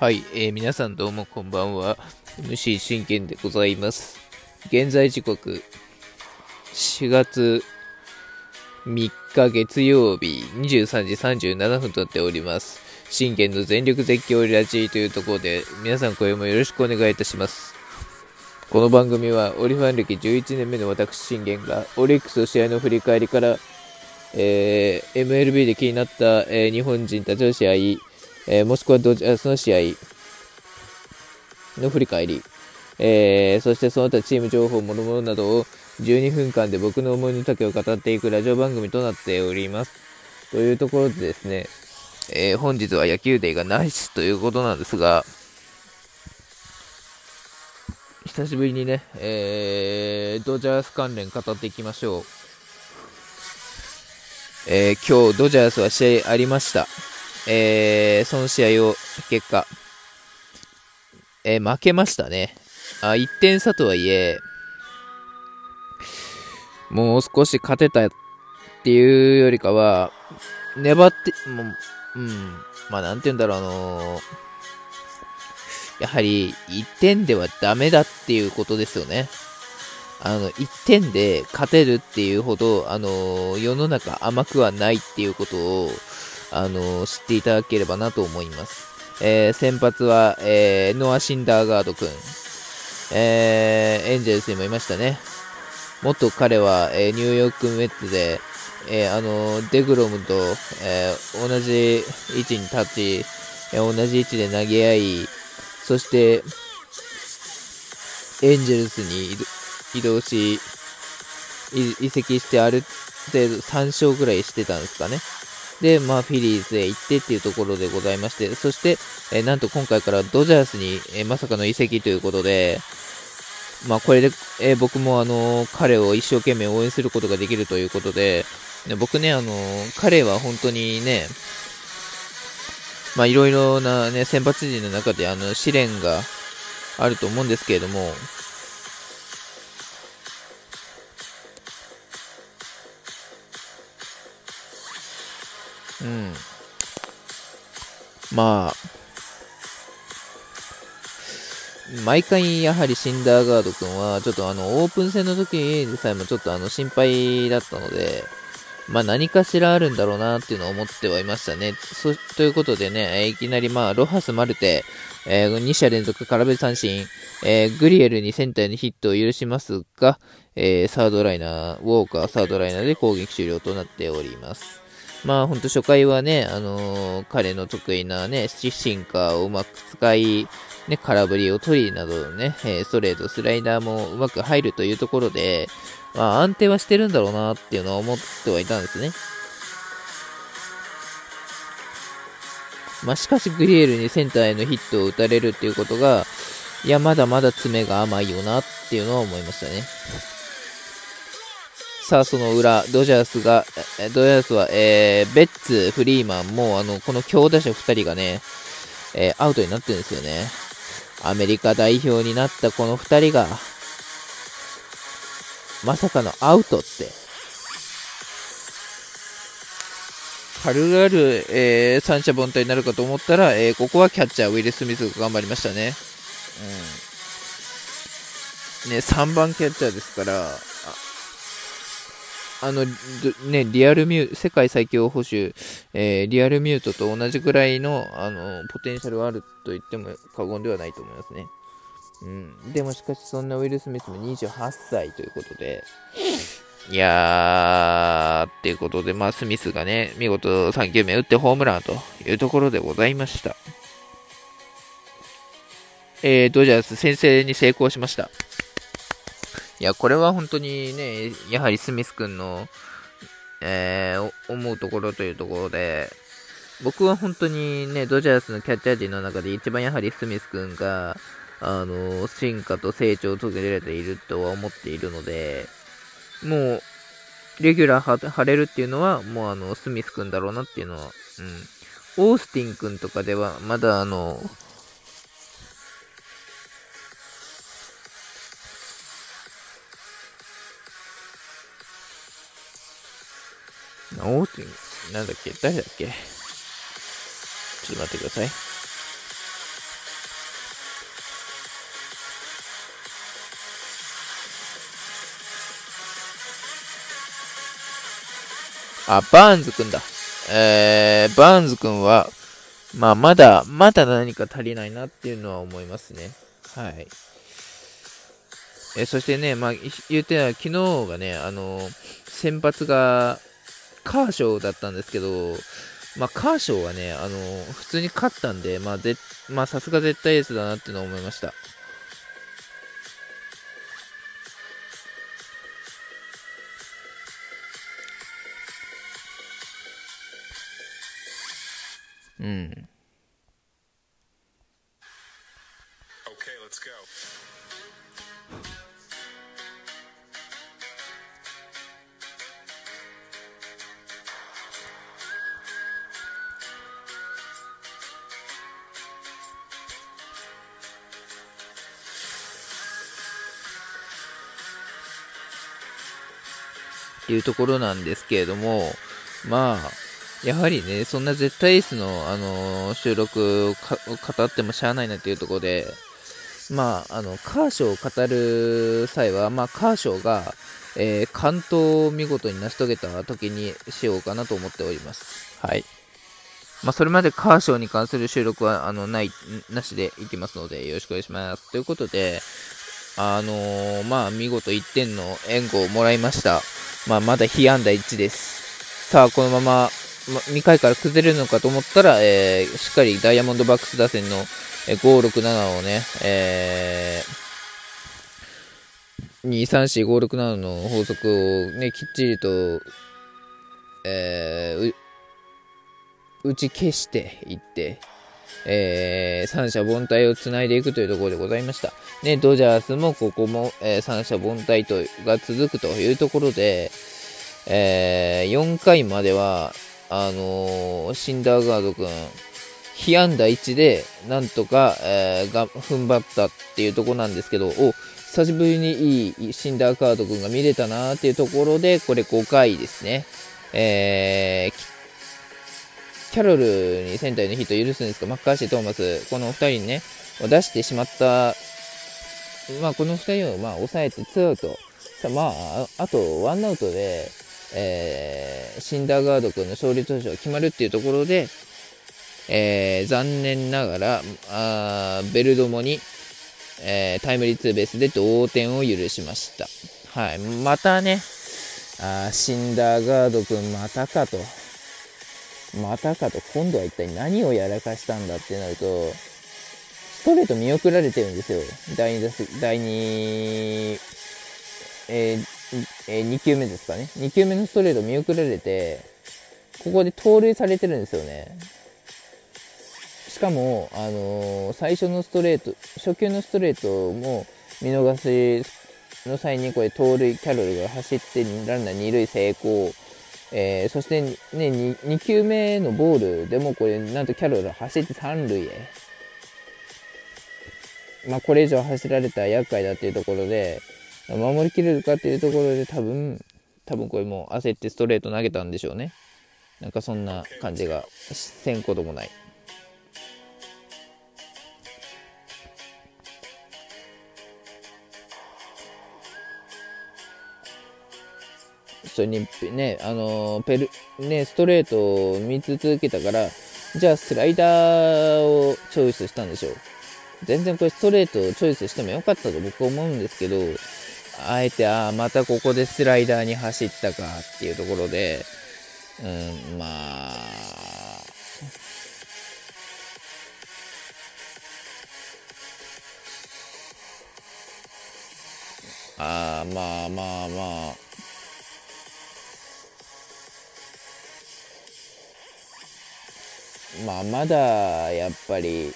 はい、えー、皆さんどうもこんばんは。MC 真剣でございます。現在時刻、4月3日月曜日23時37分となっております。信玄の全力絶叫ラジーというところで、皆さん今夜もよろしくお願いいたします。この番組は、オリファン歴11年目の私信玄が、オリックスの試合の振り返りから、えー、MLB で気になった、えー、日本人たちの試合、えー、もしくはドジャースの試合の振り返り、えー、そしてその他チーム情報、もろもろなどを12分間で僕の思いの丈を語っていくラジオ番組となっております。というところでですね、えー、本日は野球デーがナイスということなんですが、久しぶりにね、えー、ドジャース関連語っていきましょう。えー、今日ドジャースは試合ありました。えー、その試合を、結果、えー、負けましたね。あ、1点差とはいえ、もう少し勝てたっていうよりかは、粘って、もう、うん、まあなんて言うんだろう、あのー、やはり1点ではダメだっていうことですよね。あの、1点で勝てるっていうほど、あのー、世の中甘くはないっていうことを、あの知っていただければなと思います。えー、先発は、えー、ノア・シンダーガード君、えー、エンジェルスにもいましたね。元彼は、えニューヨークメッツで、えあのデグロムと、え同じ位置に立ち、え同じ位置で投げ合い、そして、エンジェルスに移動し、移籍してある程度3勝ぐらいしてたんですかね。で、まあ、フィリーズへ行ってっていうところでございまして、そして、え、なんと今回からドジャースに、え、まさかの移籍ということで、まあ、これで、え、僕もあの彼を一生懸命応援することができるということで、僕ね、あの彼は本当にね、まあ、いろいろなね、先発陣の中であの試練があると思うんですけれども、うん。まあ、毎回やはりシンダーガード君は、ちょっとあの、オープン戦の時でさえもちょっとあの、心配だったので、まあ何かしらあるんだろうなっていうのを思ってはいましたね。そ、ということでね、いきなりまあ、ロハス・マルテ、えー、2者連続空振り三振、えー、グリエルにセンターにヒットを許しますが、えー、サードライナー、ウォーカーサードライナーで攻撃終了となっております。まあ本当初回はね、あのー、彼の得意なね、シンカーをうまく使い、ね、空振りを取りなどね、えストレート、スライダーもうまく入るというところで、まあ安定はしてるんだろうなっていうのは思ってはいたんですね。まあしかしグリエルにセンターへのヒットを打たれるっていうことが、いや、まだまだ爪が甘いよなっていうのは思いましたね。さあ、その裏、ドジャースが、ドジャースは、えー、ベッツ、フリーマンもう、あの、この強打者2人がね、えー、アウトになってるんですよね。アメリカ代表になったこの2人が、まさかのアウトって。軽々、えー、三者凡退になるかと思ったら、えー、ここはキャッチャー、ウィル・スミスが頑張りましたね。うん。ね、3番キャッチャーですから、あの、ね、リアルミュー、世界最強保守、えー、リアルミュートと同じくらいの、あの、ポテンシャルはあると言っても過言ではないと思いますね。うん。でもしかし、そんなウィル・スミスも28歳ということで、いやー、っていうことで、まあ、スミスがね、見事3球目打ってホームランというところでございました。えー、ドジャース先制に成功しました。いや、これは本当にね、やはりスミス君の、えー、思うところというところで、僕は本当にね、ドジャースのキャッチャー陣の中で一番やはりスミス君が、あの、進化と成長を遂げられているとは思っているので、もう、レギュラー張れるっていうのは、もうあの、スミス君だろうなっていうのは、うん。オースティン君とかでは、まだあの、オーティン、なんだっけ誰だっけ？ちょっと待ってください。あ、バーンズくんだ。えー、バーンズくんは、まあ、まだ、まだ何か足りないなっていうのは思いますね。はい。えそしてね、まあ、言ってた昨日がね、あの先発がカーショーだったんですけど、まあ、カーショーはね、あの普通に勝ったんで、まあ、ぜまあ、さすが絶対エースだなっていうのは思いました。うん。いうところなんですけれども、まあ、やはりね、そんな絶対エースの、あの収録を語ってもしゃあないなっていうところで、まあ、あの、カーショーを語る際は、まあ、カーショーが、えー、関東を見事に成し遂げた時にしようかなと思っております。はい。まあ、それまでカーショーに関する収録は、あの、ない、なしでいきますので、よろしくお願いします。ということで、あのー、まあ、見事1点の援護をもらいました。まあ、まだ被安打1です。さあ、このまま、ま、2回から崩れるのかと思ったら、えー、しっかりダイヤモンドバックス打線の、えー、5、6、7をね、えー、2、3、4、5、6、7の法則をね、きっちりと、えー、打ち消していって、えー、三者凡退をつないでいくというところでございました。ね、ドジャースもここも、えー、三者凡退とが続くというところで、えー、4回までは、あのー、シンダーガード君、被安打1で、なんとか、えー、が踏ん張ったっていうところなんですけど、お、久しぶりにいいシンダーカード君が見れたなーっていうところで、これ5回ですね。えー、キャロルにセンターのヒットを許すんですが、マッカーシー、トーマス、この2人にね、出してしまった、まあ、この2人をまあ抑えて2アウト、まあ、あと1アウトで、えー、シンダーガード君の勝利投手が決まるっていうところで、えー、残念ながら、あベルドモに、えー、タイムリーツーベースで同点を許しました。はい、またね、あシンダーガード君またかと。またかと、今度は一体何をやらかしたんだってなると、ストレート見送られてるんですよ。第2打席、第2、えーえー、2球目ですかね。2球目のストレート見送られて、ここで盗塁されてるんですよね。しかも、あのー、最初のストレート、初球のストレートも見逃しの際にこれ盗塁、キャロルが走ってランナー2塁成功。えー、そしてね2、2球目のボールでもこれ、なんとキャロル走って3塁へ。まあ、これ以上走られたら厄介だっていうところで、守りきれるかっていうところで多分、多分これもう焦ってストレート投げたんでしょうね。なんかそんな感じがせんこともない。それにね、あのー、ペル、ね、ストレートを3つ続けたから、じゃあスライダーをチョイスしたんでしょう。全然これストレートをチョイスしてもよかったと僕は思うんですけど、あえて、ああ、またここでスライダーに走ったかっていうところで、うん、まあ、あまあまあまあ、まあ、まだやっぱり、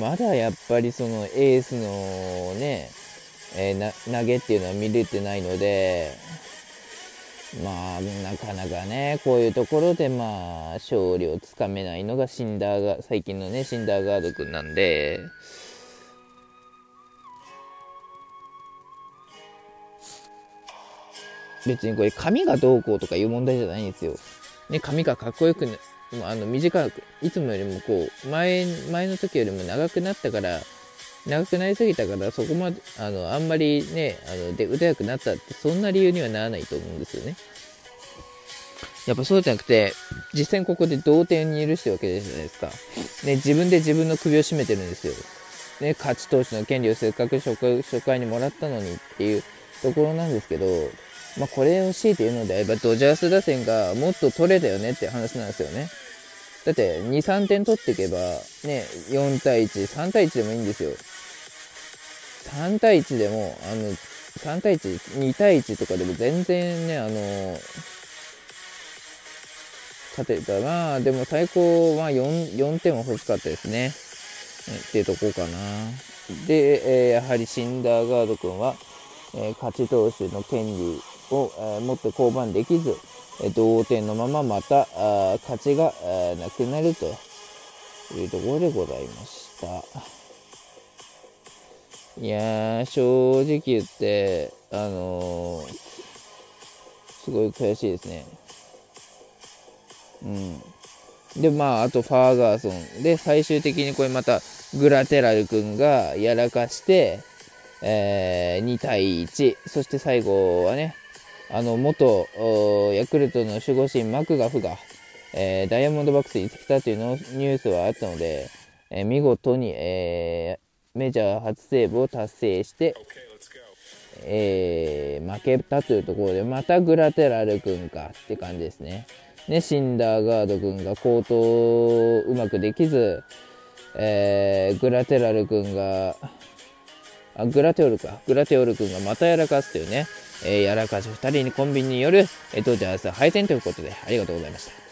まだやっぱりそのエースのね、えー、投げっていうのは見れてないので、まあ、なかなかね、こういうところでまあ、勝利をつかめないのがシンダーが、最近のね、シンダーガード君なんで、別にこれ髪がどうこうとかいう問題じゃないんですよ。ね、髪がかっこよくあの短くいつもよりもこう前前の時よりも長くなったから長くなりすぎたからそこまであのあんまりねあので腕良くなったってそんな理由にはならないと思うんですよね。やっぱそうじゃなくて実際ここで同点に許してるわけじゃないですか、ね、自分で自分の首を絞めてるんですよ、ね、勝ち投手の権利をせっかく初回初回にもらったのにっていうところなんですけどまあ、これを強いて言うのであればドジャース打線がもっと取れたよねって話なんですよねだって2、3点取っていけば、ね、4対1、3対1でもいいんですよ。3対1でも、あの、3対1、2対1とかでも全然ね、あの、勝てたまあ、でも最高は 4, 4点は欲しかったですね。っていうとこかな。で、えー、やはりシンダーガード君は、えー、勝ち投手の権利を、えー、持って降板できず、同点のまままた勝ちがなくなるというところでございました。いや、正直言って、あのー、すごい悔しいですね。うん。で、まあ、あとファーガーソン。で、最終的にこれまた、グラテラル君がやらかして、えー、2対1。そして最後はね、あの元ヤクルトの守護神マクガフが、えー、ダイヤモンドバックスに来たというのニュースはあったので、えー、見事に、えー、メジャー初セーブを達成して、え負けたというところでまたグラテラル君かって感じですね。ねシンダーガード君が高騰うまくできず、えグラテラル君があグラテオルかグラテオル君がまたやらかすというねえー、やらかし2人にコンビニによる、えー、ドジャース敗戦ということで、ありがとうございました。